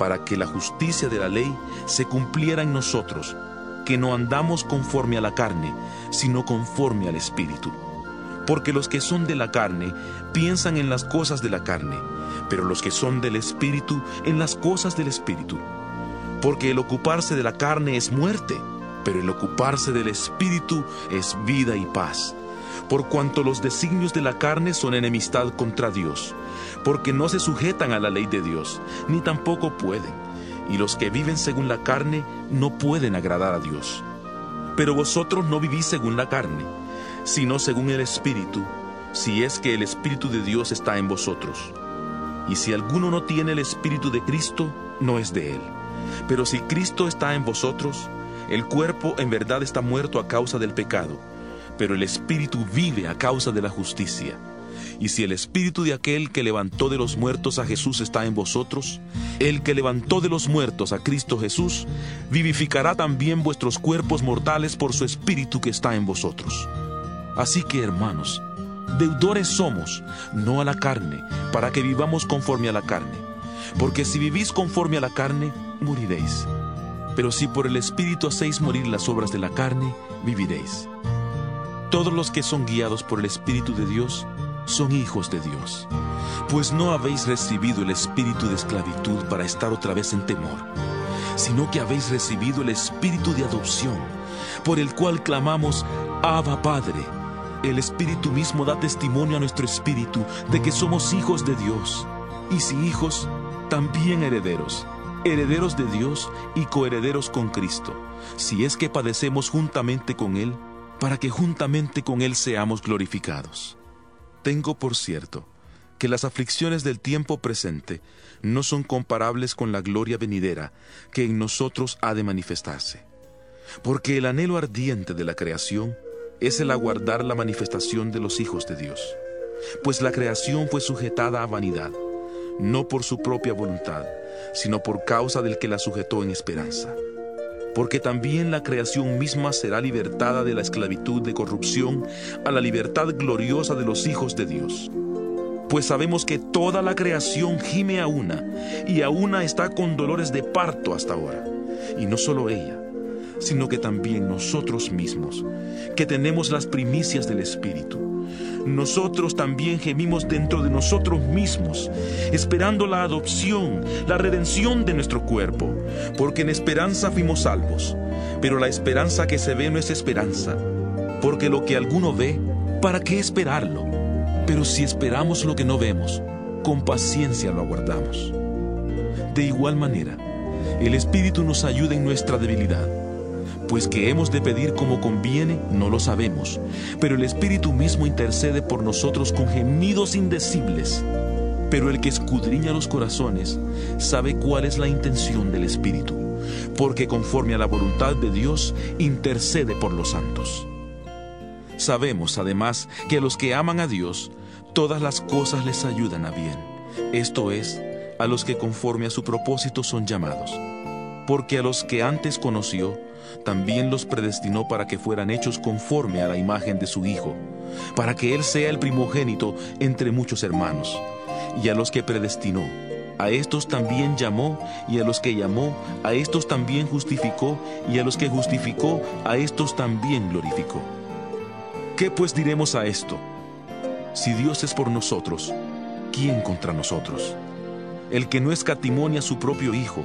para que la justicia de la ley se cumpliera en nosotros, que no andamos conforme a la carne, sino conforme al Espíritu. Porque los que son de la carne piensan en las cosas de la carne, pero los que son del Espíritu en las cosas del Espíritu. Porque el ocuparse de la carne es muerte, pero el ocuparse del Espíritu es vida y paz por cuanto los designios de la carne son enemistad contra Dios, porque no se sujetan a la ley de Dios, ni tampoco pueden, y los que viven según la carne no pueden agradar a Dios. Pero vosotros no vivís según la carne, sino según el Espíritu, si es que el Espíritu de Dios está en vosotros. Y si alguno no tiene el Espíritu de Cristo, no es de él. Pero si Cristo está en vosotros, el cuerpo en verdad está muerto a causa del pecado pero el Espíritu vive a causa de la justicia. Y si el Espíritu de aquel que levantó de los muertos a Jesús está en vosotros, el que levantó de los muertos a Cristo Jesús, vivificará también vuestros cuerpos mortales por su Espíritu que está en vosotros. Así que, hermanos, deudores somos, no a la carne, para que vivamos conforme a la carne. Porque si vivís conforme a la carne, moriréis. Pero si por el Espíritu hacéis morir las obras de la carne, viviréis. Todos los que son guiados por el Espíritu de Dios son hijos de Dios. Pues no habéis recibido el espíritu de esclavitud para estar otra vez en temor, sino que habéis recibido el espíritu de adopción, por el cual clamamos, Abba Padre. El Espíritu mismo da testimonio a nuestro espíritu de que somos hijos de Dios, y si hijos, también herederos, herederos de Dios y coherederos con Cristo, si es que padecemos juntamente con Él para que juntamente con Él seamos glorificados. Tengo por cierto que las aflicciones del tiempo presente no son comparables con la gloria venidera que en nosotros ha de manifestarse. Porque el anhelo ardiente de la creación es el aguardar la manifestación de los hijos de Dios. Pues la creación fue sujetada a vanidad, no por su propia voluntad, sino por causa del que la sujetó en esperanza porque también la creación misma será libertada de la esclavitud de corrupción a la libertad gloriosa de los hijos de Dios. Pues sabemos que toda la creación gime a una, y a una está con dolores de parto hasta ahora. Y no solo ella, sino que también nosotros mismos, que tenemos las primicias del Espíritu nosotros también gemimos dentro de nosotros mismos, esperando la adopción, la redención de nuestro cuerpo, porque en esperanza fuimos salvos. Pero la esperanza que se ve no es esperanza, porque lo que alguno ve, ¿para qué esperarlo? Pero si esperamos lo que no vemos, con paciencia lo aguardamos. De igual manera, el Espíritu nos ayuda en nuestra debilidad pues que hemos de pedir como conviene, no lo sabemos, pero el Espíritu mismo intercede por nosotros con gemidos indecibles. Pero el que escudriña los corazones sabe cuál es la intención del Espíritu, porque conforme a la voluntad de Dios intercede por los santos. Sabemos además que a los que aman a Dios, todas las cosas les ayudan a bien, esto es, a los que conforme a su propósito son llamados. Porque a los que antes conoció, también los predestinó para que fueran hechos conforme a la imagen de su Hijo, para que Él sea el primogénito entre muchos hermanos. Y a los que predestinó, a estos también llamó, y a los que llamó, a estos también justificó, y a los que justificó, a estos también glorificó. ¿Qué pues diremos a esto? Si Dios es por nosotros, ¿quién contra nosotros? el que no escatimonia a su propio Hijo,